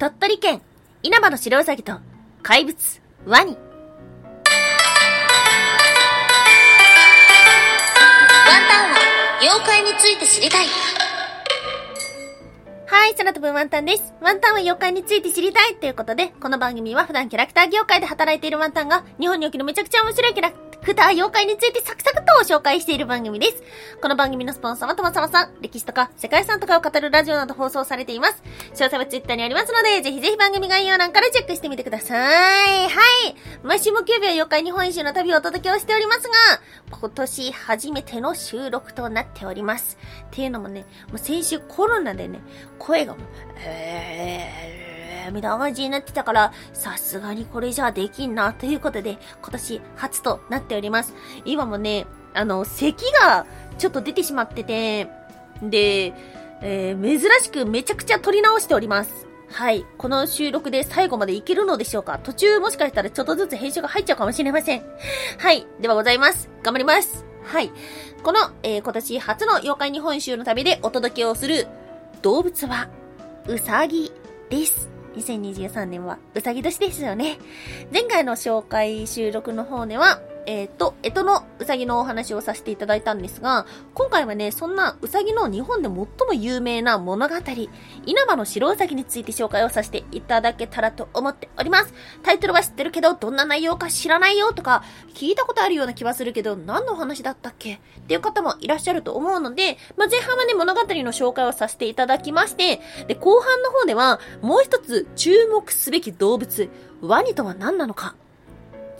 鳥取県稲葉の白ウサギと怪物ワニ。ワンタンは妖怪について知りたい。はい、空飛ぶワンタンです。ワンタンは妖怪について知りたいということで、この番組は普段キャラクター業界で働いているワンタンが、日本におけるめちゃくちゃ面白いキャラクター妖怪についてサクサクと紹介している番組です。この番組のスポンサーはともさまさん、歴史とか世界遺産とかを語るラジオなど放送されています。詳細はツイッターにありますので、ぜひぜひ番組概要欄からチェックしてみてください。はい。毎週木曜日は妖怪日本一周の旅をお届けをしておりますが、今年初めての収録となっております。っていうのもね、もう先週コロナでね、声がもう、えーみたいな感じになってたから、さすがにこれじゃできんな、ということで、今年初となっております。今もね、あの、咳がちょっと出てしまってて、で、えー、珍しくめちゃくちゃ撮り直しております。はい。この収録で最後までいけるのでしょうか？途中もしかしたらちょっとずつ編集が入っちゃうかもしれません。はい。ではございます。頑張ります。はい。この、えー、今年初の妖怪日本集の旅でお届けをする動物は、うさぎです。2023年はうさぎ年ですよね。前回の紹介収録の方では、えっ、ー、と、えとのうさぎのお話をさせていただいたんですが、今回はね、そんなうさぎの日本で最も有名な物語、稲葉の白うさぎについて紹介をさせていただけたらと思っております。タイトルは知ってるけど、どんな内容か知らないよとか、聞いたことあるような気はするけど、何の話だったっけ？っていう方もいらっしゃると思うので、まあ、前半はね、物語の紹介をさせていただきまして、で、後半の方では、もう一つ注目すべき動物、ワニとは何なのか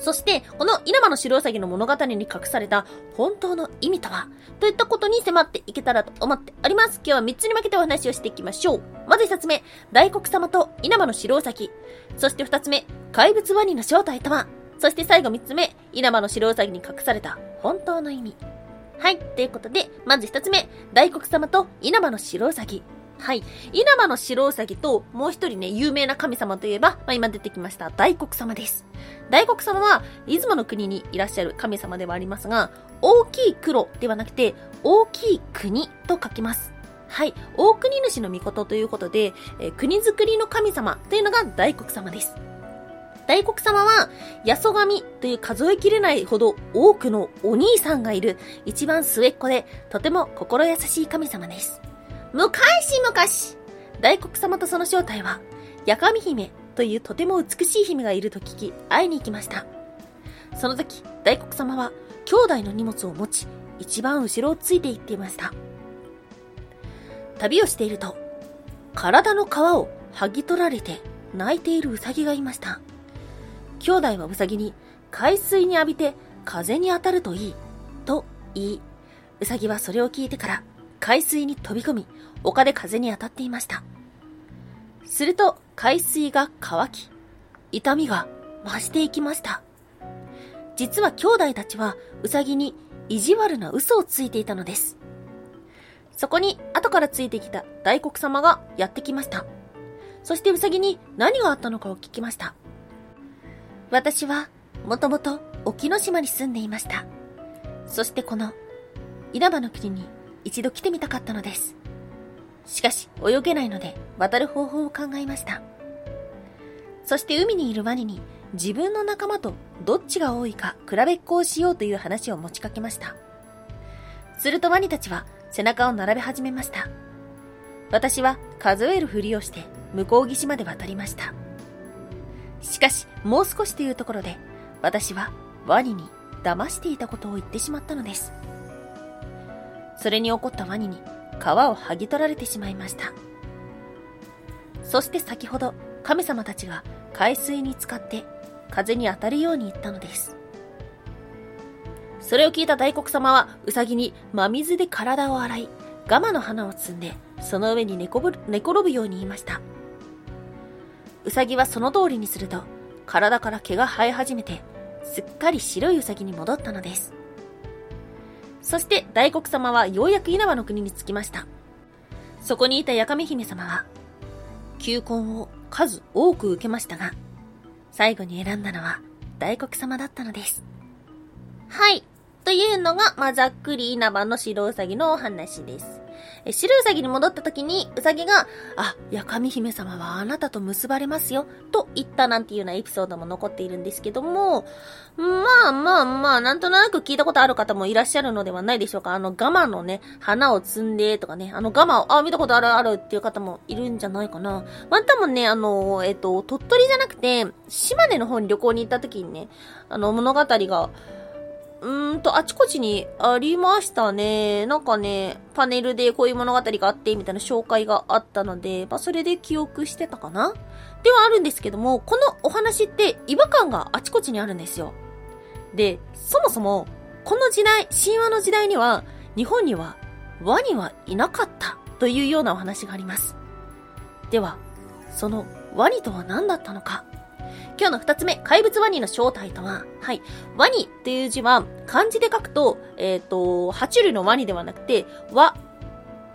そして、この稲葉の白ウサギの物語に隠された本当の意味とはといったことに迫っていけたらと思っております。今日は3つに分けてお話をしていきましょう。まず1つ目、大黒様と稲葉の白ウサギ。そして2つ目、怪物ワニの正体とはそして最後3つ目、稲葉の白ウサギに隠された本当の意味。はい。ということで、まず1つ目、大黒様と稲葉の白ウサギ。はい。稲葉の白ウサギと、もう一人ね、有名な神様といえば、まあ、今出てきました、大黒様です。大黒様は、出雲の国にいらっしゃる神様ではありますが、大きい黒ではなくて、大きい国と書きます。はい。大国主の御事ということで、えー、国づくりの神様というのが大黒様です。大黒様は、八十神という数えきれないほど多くのお兄さんがいる一番末っ子で、とても心優しい神様です。昔々、大黒様とその正体は、八神姫というとても美しい姫がいると聞き、会いに行きました。その時、大黒様は、兄弟の荷物を持ち、一番後ろをついて行っていました。旅をしていると、体の皮を剥ぎ取られて泣いているウサギがいました。兄弟はウサギに海水に浴びて風に当たるといい、と言い、ウサギはそれを聞いてから海水に飛び込み、丘で風に当たっていました。すると海水が乾き、痛みが増していきました。実は兄弟たちはウサギに意地悪な嘘をついていたのです。そこに後からついてきた大黒様がやってきました。そしてウサギに何があったのかを聞きました。私はもともと沖ノ島に住んでいました。そしてこの稲葉の国に一度来てみたかったのです。しかし、泳げないので、渡る方法を考えました。そして海にいるワニに、自分の仲間とどっちが多いか比べっこをしようという話を持ちかけました。するとワニたちは背中を並べ始めました。私は数えるふりをして向こう岸まで渡りました。しかし、もう少しというところで、私はワニに騙していたことを言ってしまったのです。それに怒ったワニに皮を剥ぎ取られてしまいました。そして先ほど神様たちが海水に浸かって風に当たるように言ったのです。それを聞いた大黒様はウサギに真水で体を洗い、ガマの花を摘んで、その上に寝こぶ寝転ぶように言いました。ウサギはその通りにすると、体から毛が生え始めて、すっかり白いウサギに戻ったのです。そして大黒様はようやく稲葉の国に着きました。そこにいた八神姫様は、求婚を数多く受けましたが、最後に選んだのは大黒様だったのです。はい。というのが、まあ、ざっくり稲葉の白うさぎのお話です。え白うさぎに戻った時に、うさぎが、あ、やかみ姫様はあなたと結ばれますよ、と言ったなんていうようなエピソードも残っているんですけども、まあまあまあ、なんとなく聞いたことある方もいらっしゃるのではないでしょうか。あの、ガマのね、花を摘んでとかね、あのガマを、あ、見たことあるあるっていう方もいるんじゃないかな。ワンタンもね、あの、えっと、鳥取じゃなくて、島根の方に旅行に行った時にね、あの、物語が、うーんと、あちこちにありましたね。なんかね、パネルでこういう物語があって、みたいな紹介があったので、まあ、それで記憶してたかなではあるんですけども、このお話って違和感があちこちにあるんですよ。で、そもそも、この時代、神話の時代には、日本にはワニはいなかったというようなお話があります。では、そのワニとは何だったのか今日の二つ目、怪物ワニの正体とは、はい。ワニっていう字は、漢字で書くと、えっ、ー、と、爬虫類のワニではなくて、和、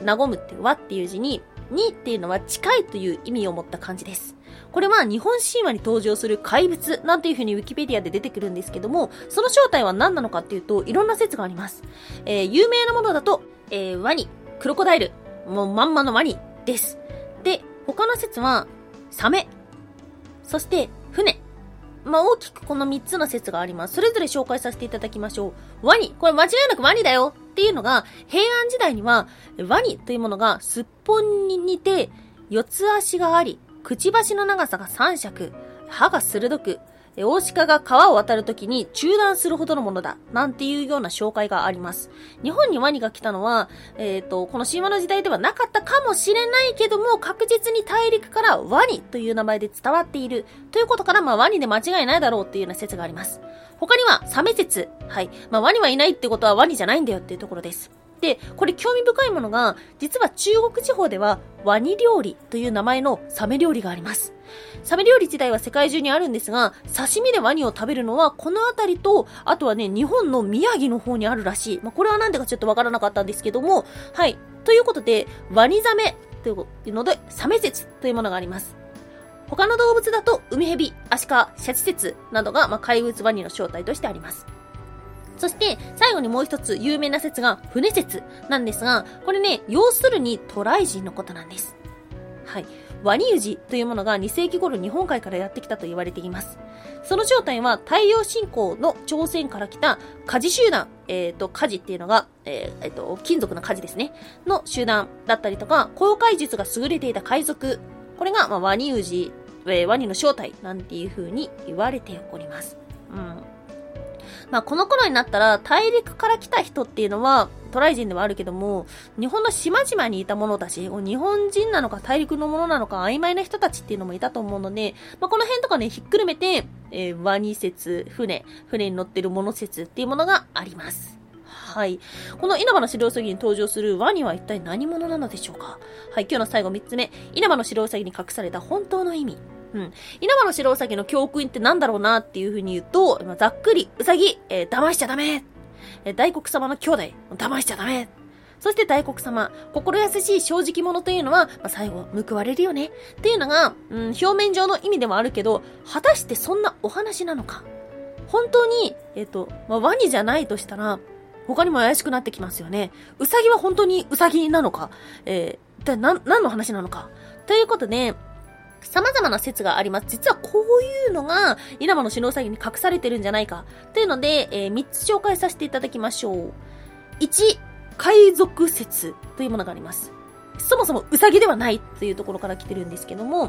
和むっていう和っていう字に、にっていうのは近いという意味を持った漢字です。これは日本神話に登場する怪物なんていう風にウィキペディアで出てくるんですけども、その正体は何なのかっていうと、いろんな説があります。えー、有名なものだと、えー、ワニ、クロコダイル、もうまんまのワニです。で、他の説は、サメ、そして。まあ、大きくこの3つの説があります。それぞれ紹介させていただきましょう。ワニ。これ間違いなくワニだよっていうのが、平安時代には、ワニというものがすっぽんに似て、四つ足があり、くちばしの長さが三尺、歯が鋭く、大鹿が川を渡るときに中断するほどのものだ、なんていうような紹介があります。日本にワニが来たのは、えっ、ー、と、この神話の時代ではなかったかもしれないけども、確実に大陸からワニという名前で伝わっている。ということから、まあワニで間違いないだろうっていうような説があります。他には、サメ説。はい。まあワニはいないってことはワニじゃないんだよっていうところです。で、これ興味深いものが、実は中国地方ではワニ料理という名前のサメ料理があります。サメ料理自体は世界中にあるんですが、刺身でワニを食べるのはこの辺りと、あとはね、日本の宮城の方にあるらしい。まあ、これはなんでかちょっとわからなかったんですけども、はい。ということで、ワニザメというので、サメ説というものがあります。他の動物だと、ウミヘビ、アシカ、シャチ説などが、まあ、怪物ワニの正体としてあります。そして、最後にもう一つ有名な説が、船説なんですが、これね、要するに渡来人のことなんです。はい。ワニウジというものが2世紀頃日本海からやってきたと言われています。その正体は太陽信仰の朝鮮から来た火事集団、えっ、ー、と、火事っていうのが、えっ、ー、えー、と、金属の火事ですね。の集団だったりとか、航海術が優れていた海賊。これが、まあ、ワニウジ、えー、ワニの正体なんていう風に言われております。うん。まあ、この頃になったら、大陸から来た人っていうのは、渡来人ではあるけども、日本の島々にいた者たち、日本人なのか大陸のものなのか曖昧な人たちっていうのもいたと思うので、まあ、この辺とかね、ひっくるめて、えー、ワニ説、船、船に乗ってるもの説っていうものがあります。はい。この稲葉の白ウサギに登場するワニは一体何者なのでしょうか？はい、今日の最後3つ目。稲葉の白ウサギに隠された本当の意味。うん。稲葉の白ウサギの教訓って何だろうなっていう風に言うと、ま、ざっくり、ウサギ、えー、騙しちゃダメえー、大黒様の兄弟、騙しちゃダメそして大黒様、心優しい正直者というのは、まあ、最後、報われるよね。っていうのが、うん、表面上の意味でもあるけど、果たしてそんなお話なのか本当に、えっ、ー、と、まあ、ワニじゃないとしたら、他にも怪しくなってきますよね。ウサギは本当にウサギなのか？えー、一体何、何の話なのか？ということで、様々な説があります。実はこういうのが、稲葉の篠うさぎに隠されてるんじゃないか。というので、えー、3つ紹介させていただきましょう。1、海賊説というものがあります。そもそもウサギではないというところから来てるんですけども、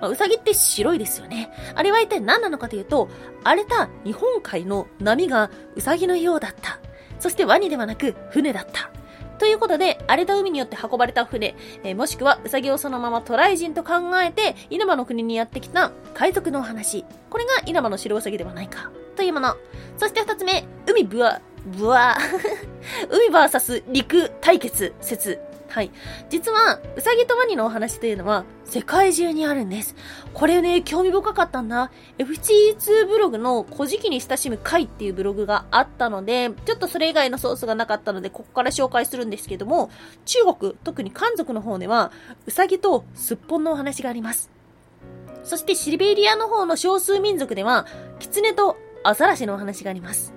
まあ、ウサギって白いですよね。あれは一体何なのかというと、荒れた日本海の波がウサギのようだった。そしてワニではなく船だった。ということで、荒れた海によって運ばれた船、えー、もしくはウサギをそのまま渡来人と考えて、稲葉の国にやってきた海賊のお話。これが稲葉の白ウサギではないか。というもの。そして二つ目、海ぶわ、ぶわ、海 VS 陸対決説。はい。実は、うさぎとワニのお話というのは、世界中にあるんです。これね、興味深かったんだ。FT2 ブログの古事記に親しむ会っていうブログがあったので、ちょっとそれ以外のソースがなかったので、ここから紹介するんですけども、中国、特に漢族の方では、うさぎとすっぽんのお話があります。そしてシベリアの方の少数民族では、キツネとアザラシのお話があります。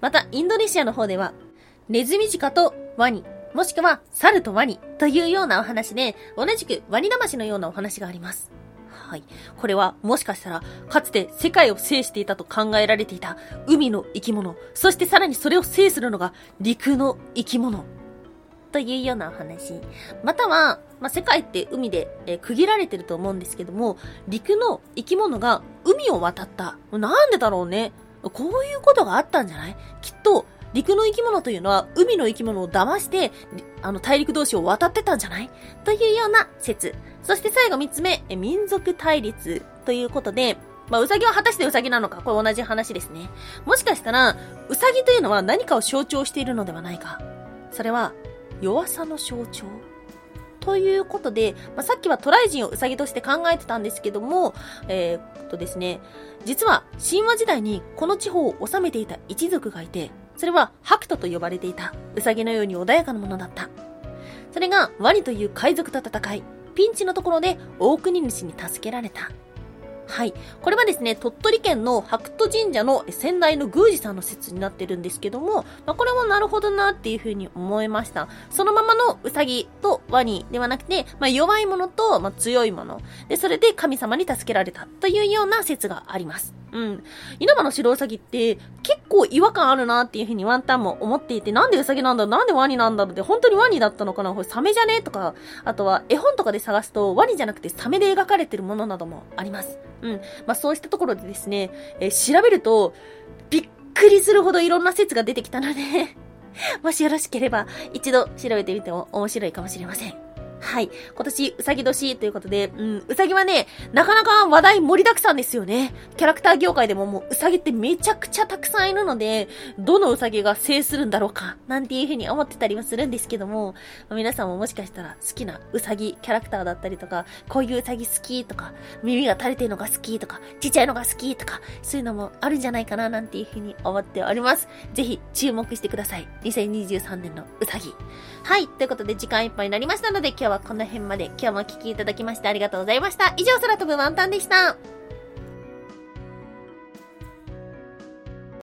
また、インドネシアの方では、ネズミジカとワニ、もしくは猿とワニというようなお話で、同じくワニ魂のようなお話があります。はい。これはもしかしたら、かつて世界を制していたと考えられていた海の生き物、そしてさらにそれを制するのが陸の生き物。というようなお話。または、まあ、世界って海で、えー、区切られてると思うんですけども、陸の生き物が海を渡った。なんでだろうね。こういうことがあったんじゃない？きっと、陸の生き物というのは海の生き物を騙して、あの大陸同士を渡ってたんじゃない？というような説。そして最後三つ目、民族対立ということで、まあ、うさぎは果たしてうさぎなのか？これ同じ話ですね。もしかしたら、うさぎというのは何かを象徴しているのではないか？それは、弱さの象徴？ということで、まあ、さっきはトライ人をウサギとして考えてたんですけども、えー、っとですね、実は神話時代にこの地方を治めていた一族がいて、それはハクトと呼ばれていたウサギのように穏やかなものだった。それがワニという海賊と戦い、ピンチのところで大国主に助けられた。はい。これはですね、鳥取県の白斗神社の先代の宮司さんの説になってるんですけども、まあ、これもなるほどなっていうふうに思いました。そのままのウサギとワニではなくて、まあ、弱いものと、まあ、強いもの。で、それで神様に助けられたというような説があります。うん。稲葉の白ウサギって結構違和感あるなっていうふうにワンタンも思っていて、なんでウサギなんだろうなんでワニなんだろうって、本当にワニだったのかな？これサメじゃね？とか、あとは絵本とかで探すとワニじゃなくてサメで描かれてるものなどもあります。うん。まあそうしたところでですね、えー、調べると、びっくりするほどいろんな説が出てきたので もしよろしければ一度調べてみても面白いかもしれません。はい。今年、うさぎ年ということで、うん、うさぎはね、なかなか話題盛りだくさんですよね。キャラクター業界でももう、うさぎってめちゃくちゃたくさんいるので、どのうさぎが制するんだろうか、なんていうふうに思ってたりはするんですけども、皆さんももしかしたら好きなうさぎキャラクターだったりとか、こういううさぎ好きとか、耳が垂れてるのが好きとか、ちっちゃいのが好きとか、そういうのもあるんじゃないかな、なんていうふうに思っております。ぜひ、注目してください。2023年のうさぎ。はい。ということで、時間いっぱいになりましたので、今日ははこの辺まで。今日もお聴きいただきましてありがとうございました。以上、空飛ぶワンタンでした。